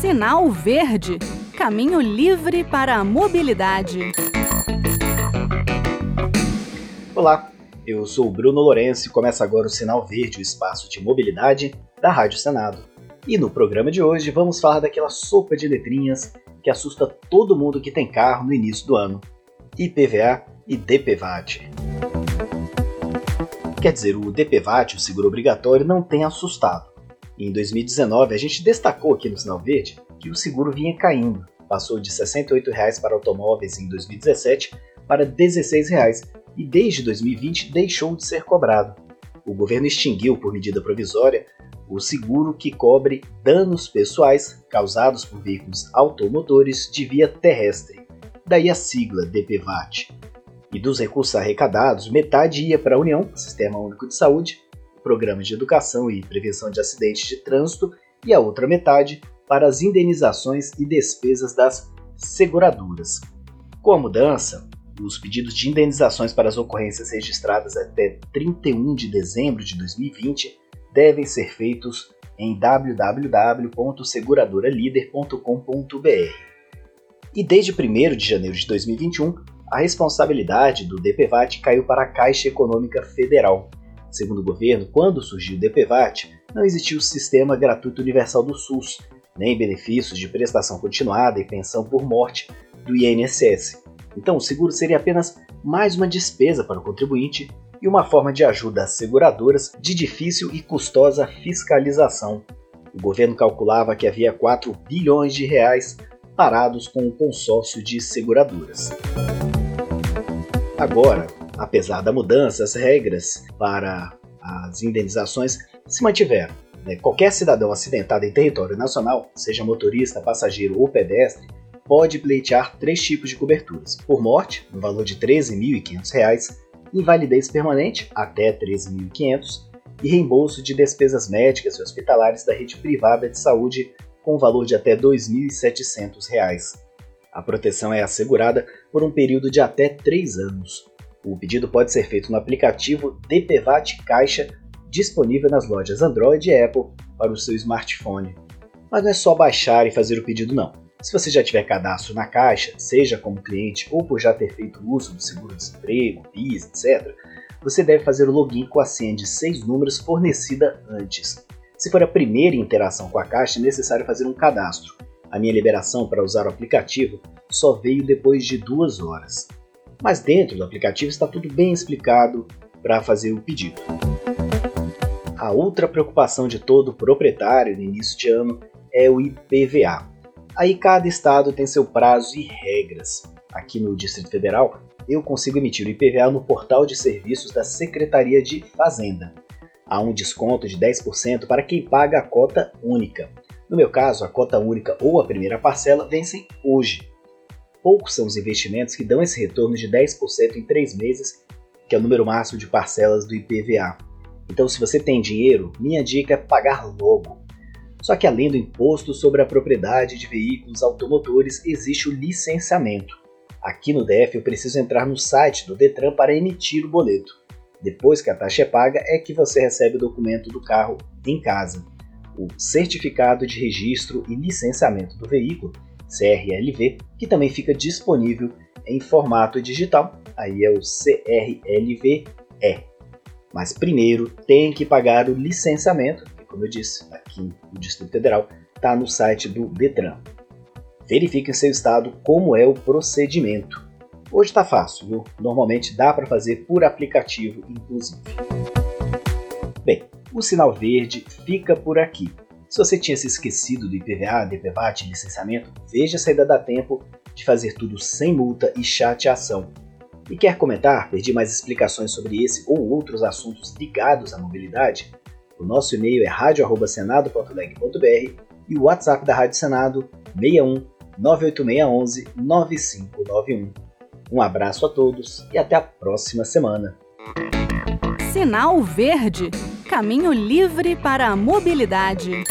Sinal Verde Caminho livre para a mobilidade. Olá, eu sou Bruno Lourenço e começa agora o Sinal Verde, o espaço de mobilidade da Rádio Senado. E no programa de hoje vamos falar daquela sopa de letrinhas que assusta todo mundo que tem carro no início do ano: IPVA e DPVAT. Quer dizer, o DPVAT, o seguro obrigatório, não tem assustado. Em 2019, a gente destacou aqui no Sinal Verde que o seguro vinha caindo. Passou de R$ 68,00 para automóveis em 2017 para R$ 16,00 e desde 2020 deixou de ser cobrado. O governo extinguiu, por medida provisória, o seguro que cobre danos pessoais causados por veículos automotores de via terrestre, daí a sigla DPVAT. E dos recursos arrecadados, metade ia para a União, Sistema Único de Saúde, Programas de Educação e Prevenção de Acidentes de Trânsito, e a outra metade para as indenizações e despesas das seguradoras. Com a mudança, os pedidos de indenizações para as ocorrências registradas até 31 de dezembro de 2020 devem ser feitos em www.seguradoralider.com.br. E desde 1 de janeiro de 2021, a responsabilidade do DPVAT caiu para a Caixa Econômica Federal. Segundo o governo, quando surgiu o DPVAT, não existia o Sistema Gratuito Universal do SUS, nem benefícios de prestação continuada e pensão por morte do INSS. Então, o seguro seria apenas mais uma despesa para o contribuinte e uma forma de ajuda às seguradoras de difícil e custosa fiscalização. O governo calculava que havia 4 bilhões de reais parados com o consórcio de seguradoras. Agora, apesar da mudança, as regras para as indenizações se mantiveram. Né? Qualquer cidadão acidentado em território nacional, seja motorista, passageiro ou pedestre, pode pleitear três tipos de coberturas: por morte, no valor de R$ 13.500, invalidez permanente, até R$ 13.500, e reembolso de despesas médicas e hospitalares da rede privada de saúde, com valor de até R$ 2.700. A proteção é assegurada por um período de até 3 anos. O pedido pode ser feito no aplicativo DPVAT Caixa, disponível nas lojas Android e Apple para o seu smartphone. Mas não é só baixar e fazer o pedido não. Se você já tiver cadastro na Caixa, seja como cliente ou por já ter feito uso do seguro-desemprego, PIS, etc., você deve fazer o login com a senha de seis números fornecida antes. Se for a primeira interação com a Caixa, é necessário fazer um cadastro. A minha liberação para usar o aplicativo só veio depois de duas horas. Mas dentro do aplicativo está tudo bem explicado para fazer o pedido. A outra preocupação de todo proprietário no início de ano é o IPVA. Aí cada estado tem seu prazo e regras. Aqui no Distrito Federal, eu consigo emitir o IPVA no portal de serviços da Secretaria de Fazenda. Há um desconto de 10% para quem paga a cota única. No meu caso, a cota única ou a primeira parcela vencem hoje. Poucos são os investimentos que dão esse retorno de 10% em 3 meses, que é o número máximo de parcelas do IPVA. Então, se você tem dinheiro, minha dica é pagar logo. Só que além do imposto sobre a propriedade de veículos automotores, existe o licenciamento. Aqui no DF eu preciso entrar no site do Detran para emitir o boleto. Depois que a taxa é paga, é que você recebe o documento do carro em casa o Certificado de Registro e Licenciamento do Veículo, CRLV, que também fica disponível em formato digital, aí é o CRLVE. Mas primeiro tem que pagar o licenciamento, que como eu disse, aqui no Distrito Federal, está no site do Detran. Verifique em seu estado como é o procedimento. Hoje está fácil, viu? Normalmente dá para fazer por aplicativo, inclusive. Bem, o sinal verde fica por aqui. Se você tinha se esquecido do IPVA, DPVAT licenciamento, veja se ainda dá tempo de fazer tudo sem multa e chateação. E quer comentar, pedir mais explicações sobre esse ou outros assuntos ligados à mobilidade? O nosso e-mail é radio@senado.leg.br e o WhatsApp da Rádio Senado 61 98611 9591. Um abraço a todos e até a próxima semana. Sinal Verde Caminho livre para a mobilidade.